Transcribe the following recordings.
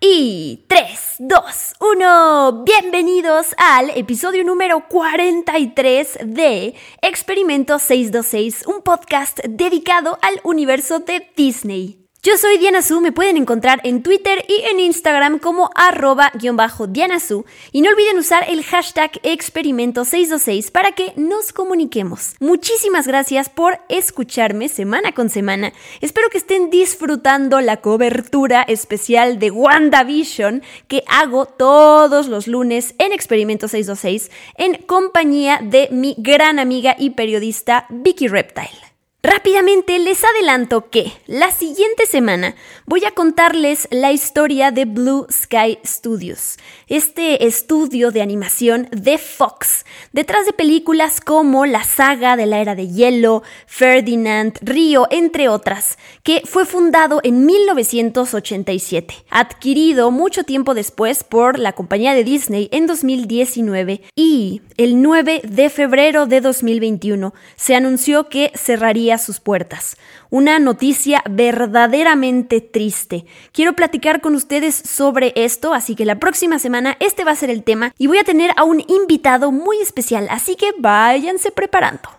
Y 3, 2, 1, bienvenidos al episodio número 43 de Experimento 626, un podcast dedicado al universo de Disney. Yo soy Diana Su, me pueden encontrar en Twitter y en Instagram como arroba-diana Su y no olviden usar el hashtag experimento626 para que nos comuniquemos. Muchísimas gracias por escucharme semana con semana. Espero que estén disfrutando la cobertura especial de WandaVision que hago todos los lunes en Experimento 626 en compañía de mi gran amiga y periodista Vicky Reptile. Rápidamente les adelanto que la siguiente semana voy a contarles la historia de Blue Sky Studios, este estudio de animación de Fox, detrás de películas como La saga de la era de hielo, Ferdinand, Río, entre otras, que fue fundado en 1987, adquirido mucho tiempo después por la compañía de Disney en 2019 y el 9 de febrero de 2021 se anunció que cerraría sus puertas. Una noticia verdaderamente triste. Quiero platicar con ustedes sobre esto, así que la próxima semana este va a ser el tema y voy a tener a un invitado muy especial, así que váyanse preparando.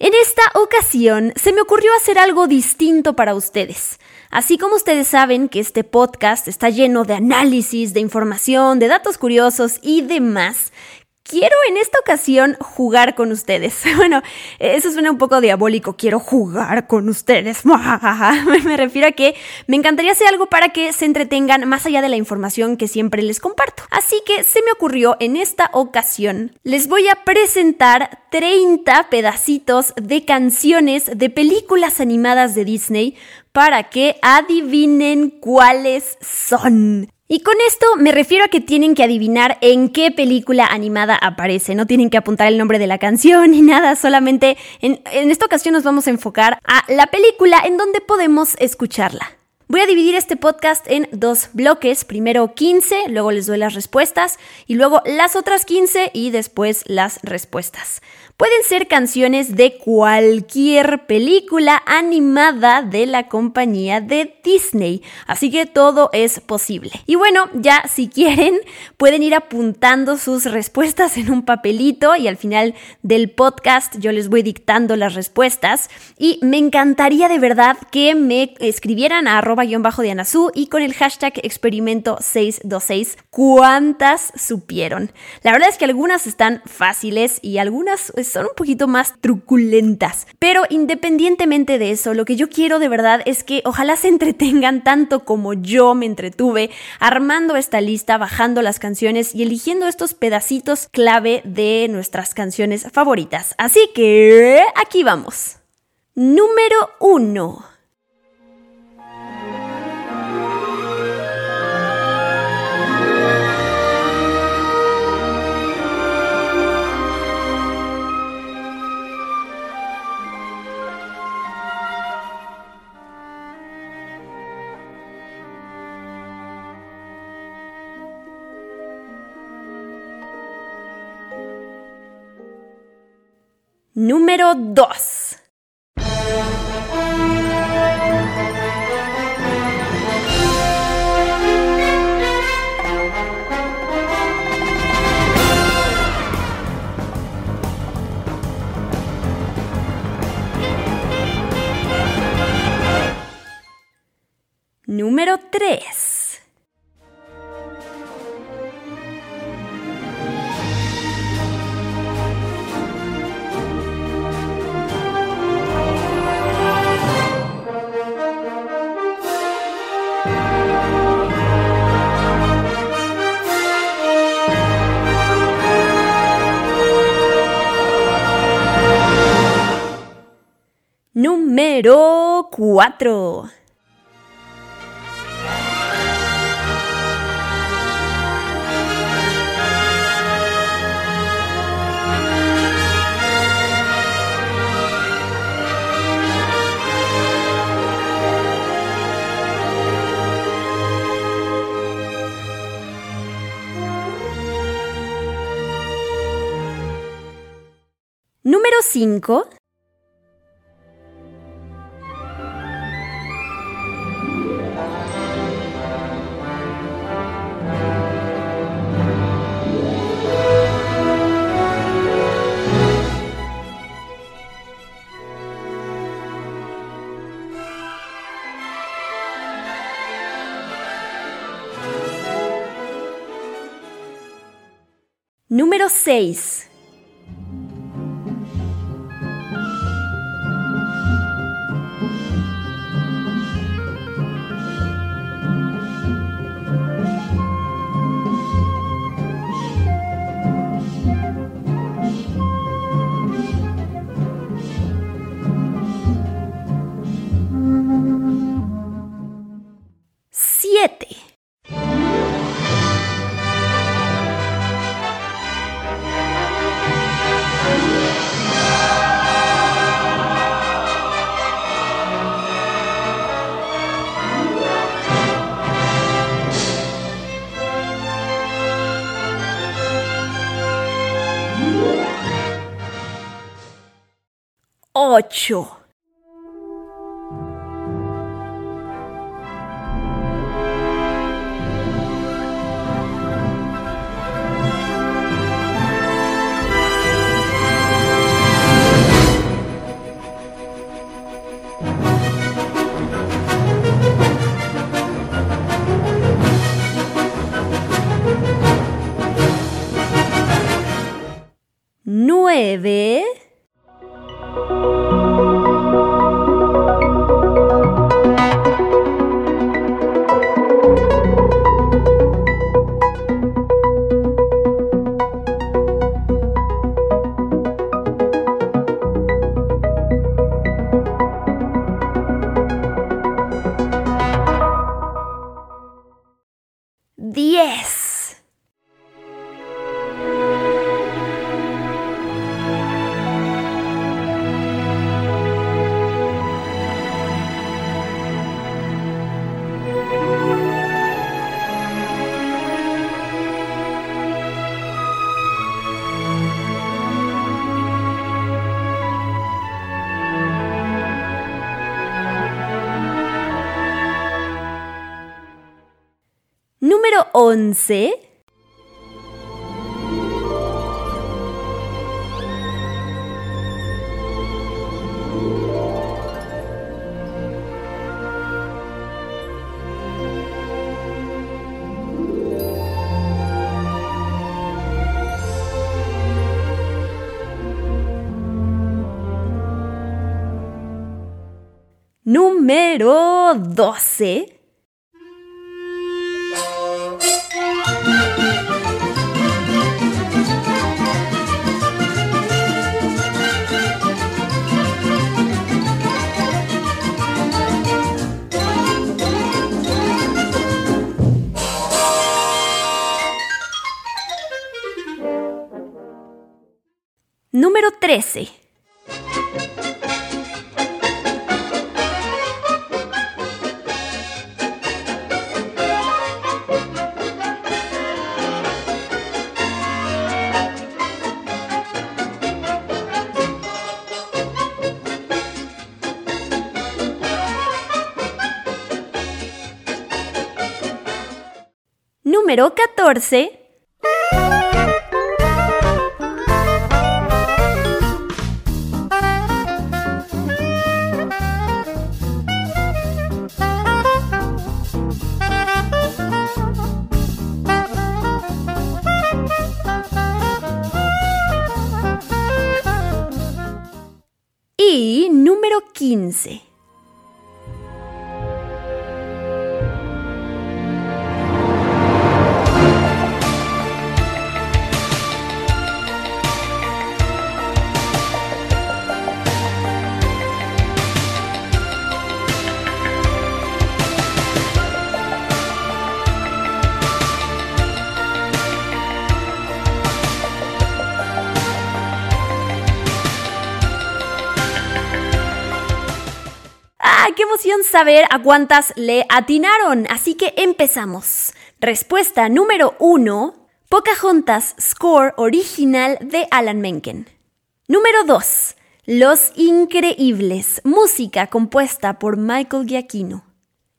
En esta ocasión se me ocurrió hacer algo distinto para ustedes. Así como ustedes saben que este podcast está lleno de análisis, de información, de datos curiosos y demás, quiero en esta ocasión jugar con ustedes. Bueno, eso suena un poco diabólico, quiero jugar con ustedes. Me refiero a que me encantaría hacer algo para que se entretengan más allá de la información que siempre les comparto. Así que se me ocurrió en esta ocasión, les voy a presentar 30 pedacitos de canciones de películas animadas de Disney para que adivinen cuáles son. Y con esto me refiero a que tienen que adivinar en qué película animada aparece. No tienen que apuntar el nombre de la canción ni nada, solamente en, en, esta ocasión nos vamos a enfocar a la película en donde podemos escucharla. Voy a dividir este podcast en dos bloques, primero 15, luego les doy las respuestas y luego las otras 15 y después las respuestas. Pueden ser canciones de cualquier película animada de la compañía de Disney, así que todo es posible. Y bueno, ya si quieren, pueden ir apuntando sus respuestas en un papelito y al final del podcast yo les voy dictando las respuestas y me encantaría de verdad que me escribieran a arroba guion bajo de Anazú y con el hashtag experimento 626 cuántas supieron. La verdad es que algunas están fáciles y algunas son un poquito más truculentas. Pero independientemente de eso, lo que yo quiero de verdad es que ojalá se entretengan tanto como yo me entretuve armando esta lista, bajando las canciones y eligiendo estos pedacitos clave de nuestras canciones favoritas. Así que aquí vamos. Número 1. Número 2. Número 3. número 4. Número 5. Número 6. ночью. 11. Número 12. Número 13. Número 14. Número 15. ¡Ah, qué emoción saber a cuántas le atinaron! Así que empezamos. Respuesta número 1. Pocahontas Score original de Alan Menken. Número 2. Los Increíbles, música compuesta por Michael Giacchino.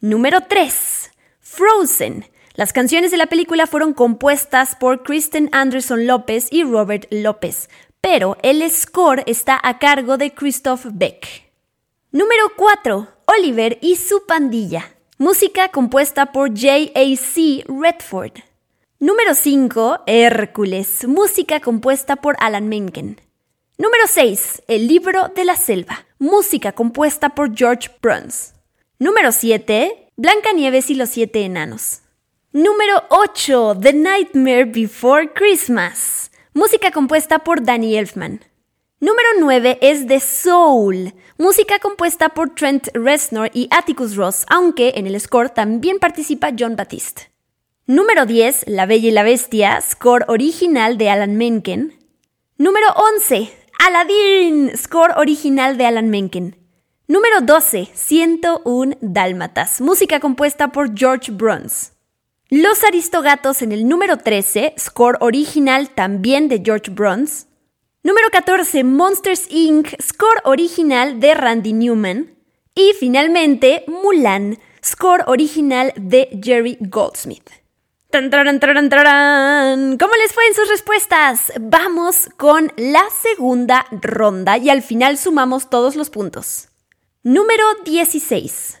Número 3. Frozen. Las canciones de la película fueron compuestas por Kristen Anderson López y Robert López, pero el score está a cargo de Christoph Beck. Número 4. Oliver y su pandilla. Música compuesta por J.A.C. Redford. Número 5. Hércules. Música compuesta por Alan Menken. Número 6. El libro de la selva. Música compuesta por George Bruns. Número 7. Blancanieves y los siete enanos. Número 8. The Nightmare Before Christmas. Música compuesta por Danny Elfman. Número 9 es The Soul, música compuesta por Trent Reznor y Atticus Ross, aunque en el score también participa John Batiste. Número 10, La Bella y la Bestia, score original de Alan Menken. Número 11, Aladdin, score original de Alan Menken. Número 12, 101 Dálmatas, música compuesta por George Bruns. Los Aristogatos en el número 13, score original también de George Bruns. Número 14, Monsters Inc., score original de Randy Newman. Y finalmente, Mulan, score original de Jerry Goldsmith. ¿Cómo les fue en sus respuestas? Vamos con la segunda ronda y al final sumamos todos los puntos. Número 16.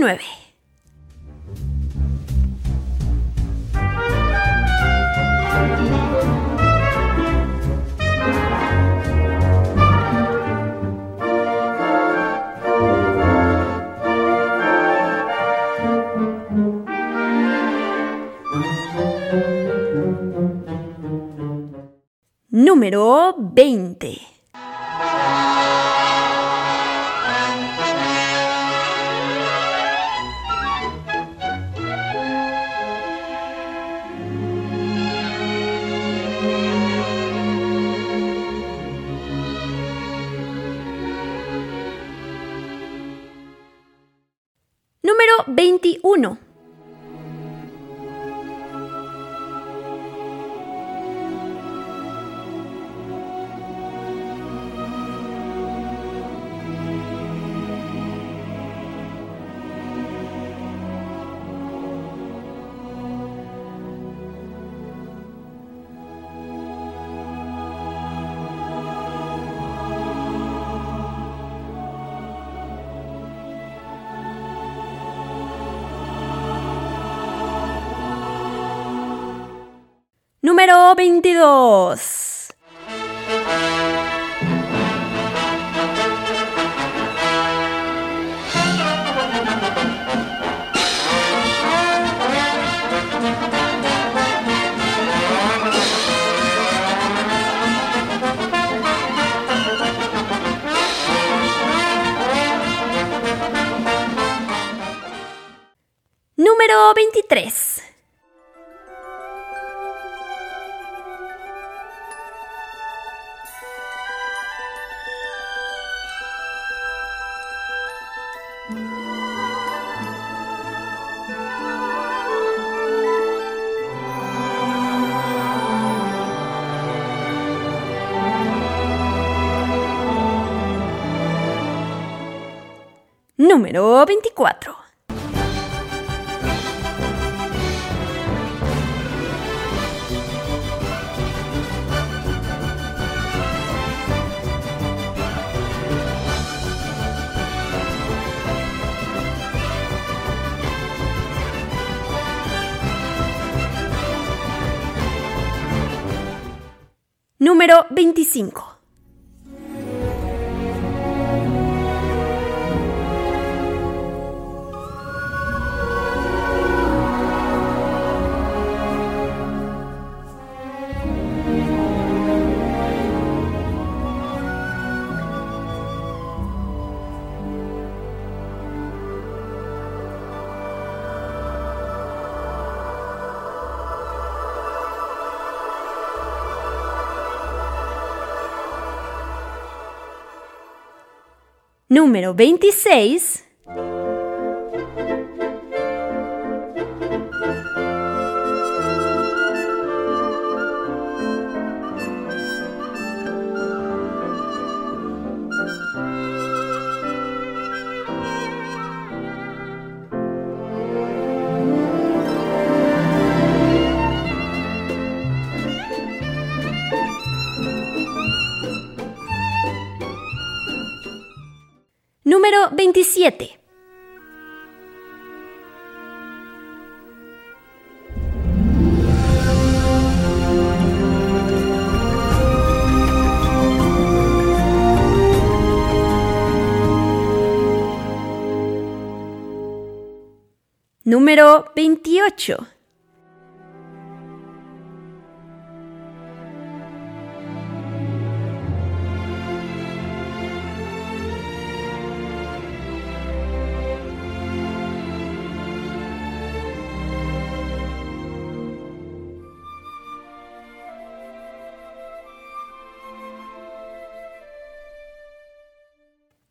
19. Número 20. Número 22. Número 23. Número 24. Número 25. Número 26. Número 27. Número 28.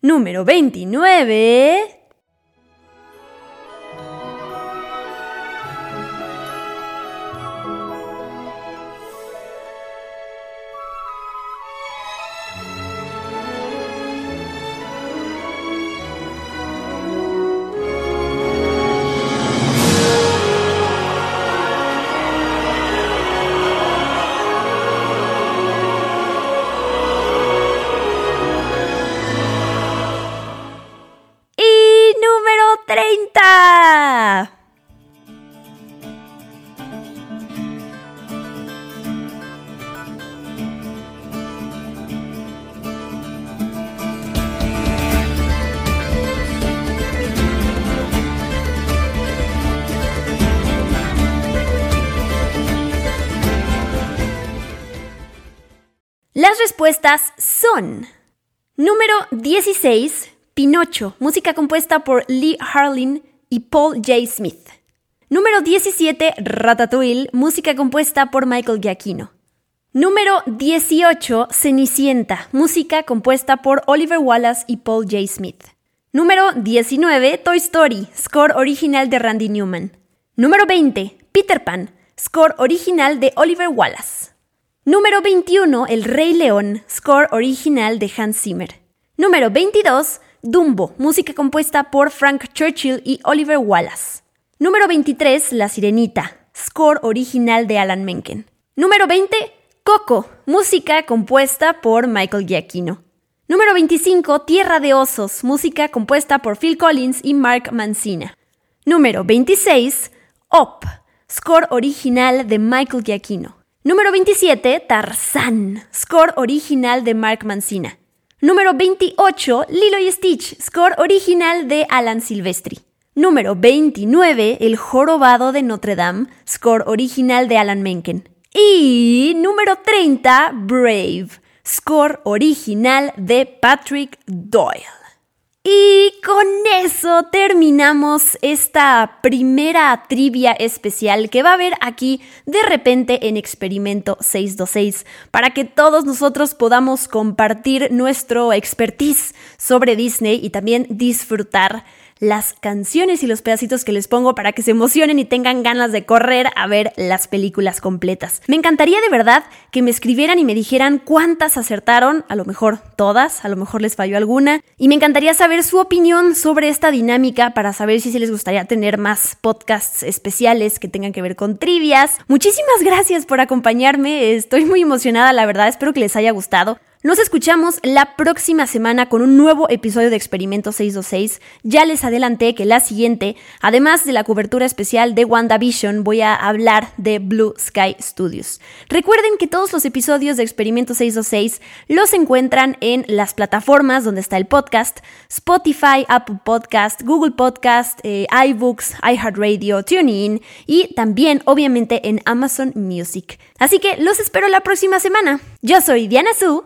Número 29. Número 16, Pinocho, música compuesta por Lee Harlin y Paul J. Smith. Número 17, Ratatouille, música compuesta por Michael Giacchino. Número 18, Cenicienta, música compuesta por Oliver Wallace y Paul J. Smith. Número 19, Toy Story, score original de Randy Newman. Número 20, Peter Pan, score original de Oliver Wallace. Número 21, El Rey León, score original de Hans Zimmer. Número 22, Dumbo, música compuesta por Frank Churchill y Oliver Wallace. Número 23, La Sirenita, score original de Alan Menken. Número 20, Coco, música compuesta por Michael Giacchino. Número 25, Tierra de Osos, música compuesta por Phil Collins y Mark Mancina. Número 26, Up, score original de Michael Giacchino. Número 27, Tarzán, score original de Mark Mancina. Número 28, Lilo y Stitch, score original de Alan Silvestri. Número 29, El Jorobado de Notre Dame, score original de Alan Menken. Y número 30, Brave, score original de Patrick Doyle. Y con eso terminamos esta primera trivia especial que va a haber aquí de repente en Experimento 626 para que todos nosotros podamos compartir nuestro expertise sobre Disney y también disfrutar las canciones y los pedacitos que les pongo para que se emocionen y tengan ganas de correr a ver las películas completas. Me encantaría de verdad que me escribieran y me dijeran cuántas acertaron, a lo mejor todas, a lo mejor les falló alguna, y me encantaría saber su opinión sobre esta dinámica para saber si se les gustaría tener más podcasts especiales que tengan que ver con trivias. Muchísimas gracias por acompañarme, estoy muy emocionada, la verdad, espero que les haya gustado. Nos escuchamos la próxima semana con un nuevo episodio de Experimento 626. Ya les adelanté que la siguiente, además de la cobertura especial de WandaVision, voy a hablar de Blue Sky Studios. Recuerden que todos los episodios de Experimento 626 los encuentran en las plataformas donde está el podcast, Spotify, Apple Podcast, Google Podcast, eh, iBooks, iHeartRadio, TuneIn y también obviamente en Amazon Music. Así que los espero la próxima semana. Yo soy Diana Su